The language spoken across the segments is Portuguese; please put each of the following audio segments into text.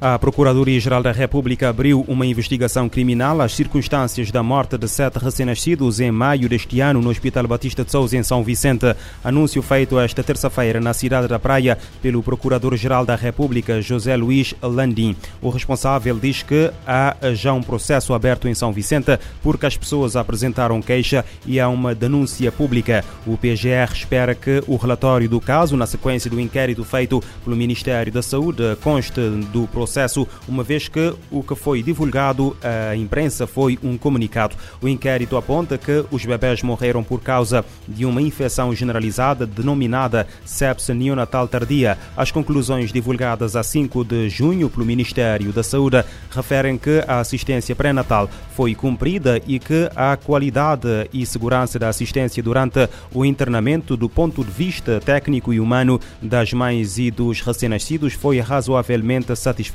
A Procuradoria-Geral da República abriu uma investigação criminal às circunstâncias da morte de sete recém-nascidos em maio deste ano no Hospital Batista de Souza, em São Vicente. Anúncio feito esta terça-feira na cidade da Praia pelo Procurador-Geral da República, José Luís Landim. O responsável diz que há já um processo aberto em São Vicente porque as pessoas apresentaram queixa e há uma denúncia pública. O PGR espera que o relatório do caso, na sequência do inquérito feito pelo Ministério da Saúde, conste do processo uma vez que o que foi divulgado à imprensa foi um comunicado. O inquérito aponta que os bebés morreram por causa de uma infecção generalizada denominada sepse neonatal tardia. As conclusões divulgadas a 5 de junho pelo Ministério da Saúde referem que a assistência pré-natal foi cumprida e que a qualidade e segurança da assistência durante o internamento do ponto de vista técnico e humano das mães e dos recém-nascidos foi razoavelmente satisfatória.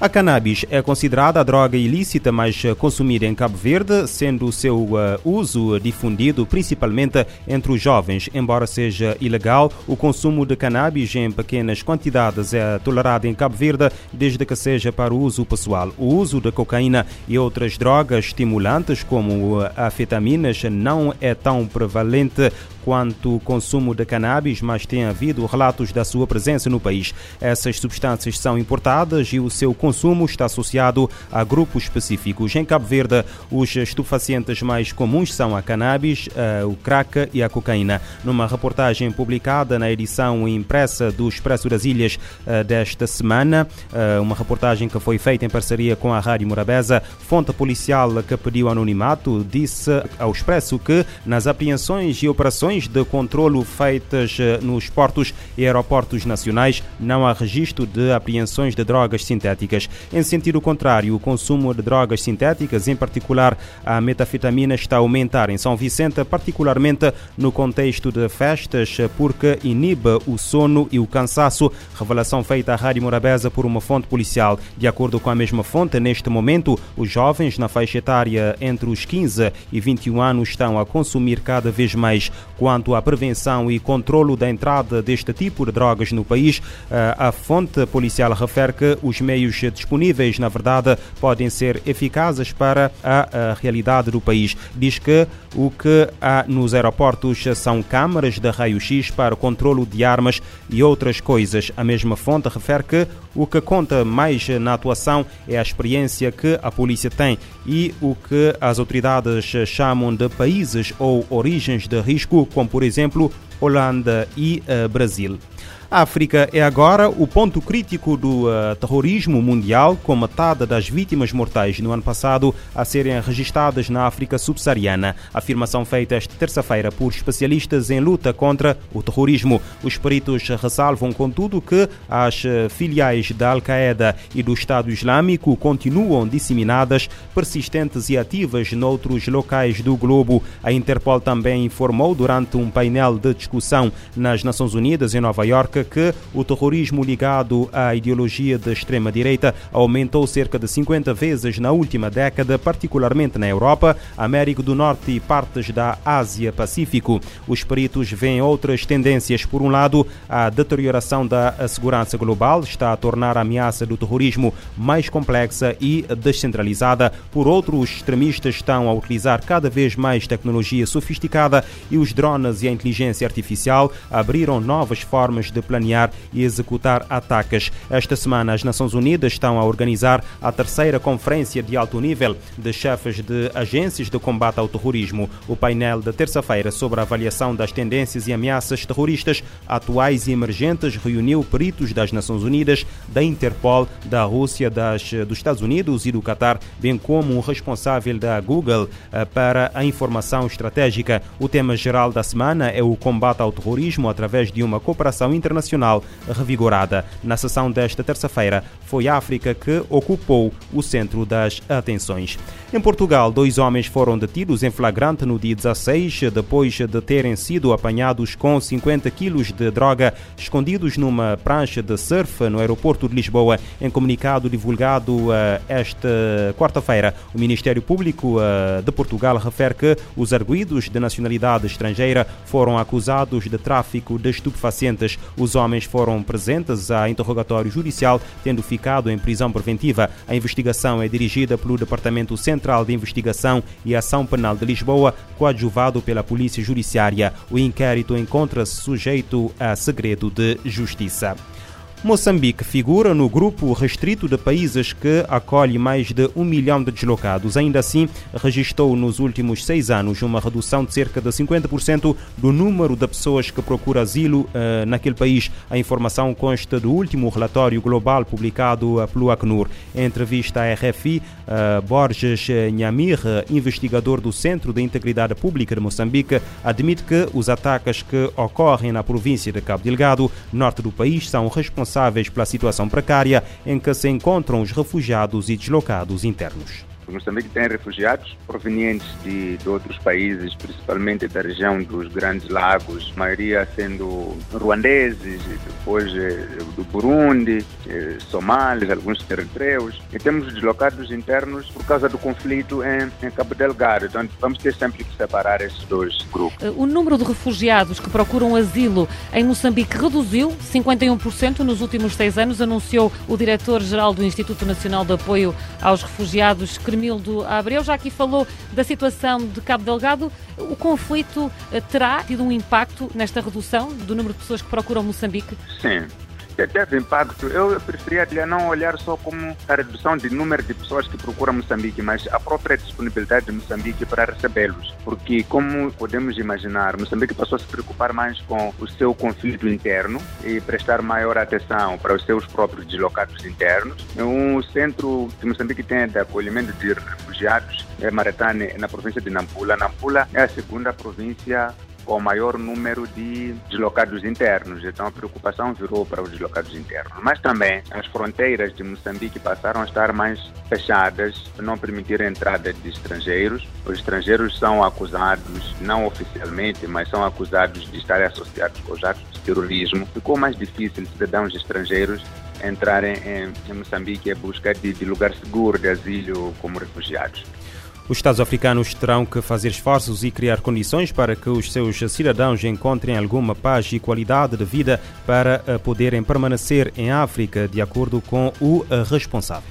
A cannabis é considerada a droga ilícita mais consumida em Cabo Verde, sendo o seu uh, uso difundido principalmente entre os jovens. Embora seja ilegal, o consumo de cannabis em pequenas quantidades é tolerado em Cabo Verde desde que seja para o uso pessoal. O uso de cocaína e outras drogas estimulantes, como afetaminas, não é tão prevalente quanto o consumo de cannabis, mas tem havido relatos da sua presença no país. Essas substâncias são importadas e o seu consumo está associado a grupos específicos. Em Cabo Verde, os estupefacientes mais comuns são a cannabis, o crack e a cocaína. Numa reportagem publicada na edição impressa do Expresso das Ilhas desta semana, uma reportagem que foi feita em parceria com a Rádio Morabeza, fonte policial que pediu anonimato disse ao Expresso que nas apreensões e operações de controlo feitas nos portos e aeroportos nacionais, não há registro de apreensões de drogas sintéticas. Em sentido contrário, o consumo de drogas sintéticas, em particular a metafetamina, está a aumentar em São Vicente, particularmente no contexto de festas, porque inibe o sono e o cansaço. Revelação feita à Rádio Morabeza por uma fonte policial. De acordo com a mesma fonte, neste momento, os jovens na faixa etária entre os 15 e 21 anos estão a consumir cada vez mais quanto à prevenção e controlo da entrada deste tipo de drogas no país. A fonte policial refere que os meios disponíveis, na verdade, podem ser eficazes para a realidade do país. Diz que o que há nos aeroportos são câmaras de raio-x para controlo de armas e outras coisas. A mesma fonte refere que o que conta mais na atuação é a experiência que a polícia tem e o que as autoridades chamam de países ou origens de risco, como por exemplo Holanda e uh, Brasil. A África é agora o ponto crítico do uh, terrorismo mundial, com metade das vítimas mortais no ano passado a serem registradas na África subsaariana. Afirmação feita esta terça-feira por especialistas em luta contra o terrorismo. Os peritos ressalvam, contudo, que as filiais da Al-Qaeda e do Estado Islâmico continuam disseminadas, persistentes e ativas noutros locais do globo. A Interpol também informou durante um painel de discussão nas Nações Unidas em Nova York que o terrorismo ligado à ideologia da extrema-direita aumentou cerca de 50 vezes na última década, particularmente na Europa, América do Norte e partes da Ásia-Pacífico. Os peritos veem outras tendências. Por um lado, a deterioração da segurança global está a tornar a ameaça do terrorismo mais complexa e descentralizada. Por outro, os extremistas estão a utilizar cada vez mais tecnologia sofisticada e os drones e a inteligência artificial abriram novas formas de planear e executar ataques. Esta semana, as Nações Unidas estão a organizar a terceira conferência de alto nível de chefes de agências de combate ao terrorismo. O painel de terça-feira sobre a avaliação das tendências e ameaças terroristas atuais e emergentes reuniu peritos das Nações Unidas, da Interpol, da Rússia, das, dos Estados Unidos e do Catar, bem como um responsável da Google para a informação estratégica. O tema geral da semana é o combate ao terrorismo através de uma cooperação internacional revigorada. Na sessão desta terça-feira, foi a África que ocupou o centro das atenções. Em Portugal, dois homens foram detidos em flagrante no dia 16, depois de terem sido apanhados com 50 quilos de droga escondidos numa prancha de surf no aeroporto de Lisboa. Em comunicado divulgado uh, esta quarta-feira, o Ministério Público uh, de Portugal refere que os arguídos de nacionalidade estrangeira foram acusados de tráfico de estupefacientes. Os Os homens foram presentes a interrogatório judicial, tendo ficado em prisão preventiva. A investigação é dirigida pelo Departamento Central de Investigação e Ação Penal de Lisboa, coadjuvado pela Polícia Judiciária. O inquérito encontra-se sujeito a segredo de justiça. Moçambique figura no grupo restrito de países que acolhe mais de um milhão de deslocados. Ainda assim, registrou nos últimos seis anos uma redução de cerca de 50% do número de pessoas que procuram asilo uh, naquele país. A informação consta do último relatório global publicado pelo Acnur. Em entrevista à RFI, uh, Borges Nhamir, investigador do Centro de Integridade Pública de Moçambique, admite que os ataques que ocorrem na província de Cabo Delgado, norte do país, são responsáveis responsáveis pela situação precária em que se encontram os refugiados e deslocados internos. Moçambique tem refugiados provenientes de, de, outros países, principalmente da região dos Grandes Lagos, maioria sendo ruandeses, depois eh, do Burundi, eh, somalis, alguns eritreus. E temos deslocados internos por causa do conflito em, em Cabo Delgado. Então vamos ter sempre que separar esses dois grupos. O número de refugiados que procuram asilo em Moçambique reduziu 51% nos últimos seis anos, anunciou o diretor-geral do Instituto Nacional de Apoio aos Refugiados, Cremildo Abreu. Já aqui falou da situação de Cabo Delgado. O conflito eh, terá tido um impacto nesta redução do número de pessoas que procuram Moçambique? Sim, teve impacto. Eu preferia não olhar só como a redução de número de pessoas que procuram Moçambique, mas a própria disponibilidade de Moçambique para recebê-los. Porque, como podemos imaginar, Moçambique passou a se preocupar mais com o seu conflito interno e prestar maior atenção para os seus próprios deslocados internos. O centro que Moçambique tem de acolhimento de refugiados é Maratane, na província de Nampula. Nampula é a segunda província com maior número de deslocados internos. Então a preocupação virou para os deslocados internos. Mas também as fronteiras de Moçambique passaram a estar mais fechadas, não permitir a entrada de estrangeiros. Os estrangeiros são acusados, não oficialmente, mas são acusados de estarem associados com os atos de terrorismo. Ficou mais difícil cidadãos estrangeiros entrarem em, em Moçambique em busca de, de lugar seguro de asilo como refugiados. Os Estados africanos terão que fazer esforços e criar condições para que os seus cidadãos encontrem alguma paz e qualidade de vida para eh, poderem permanecer em África, de acordo com o eh, responsável.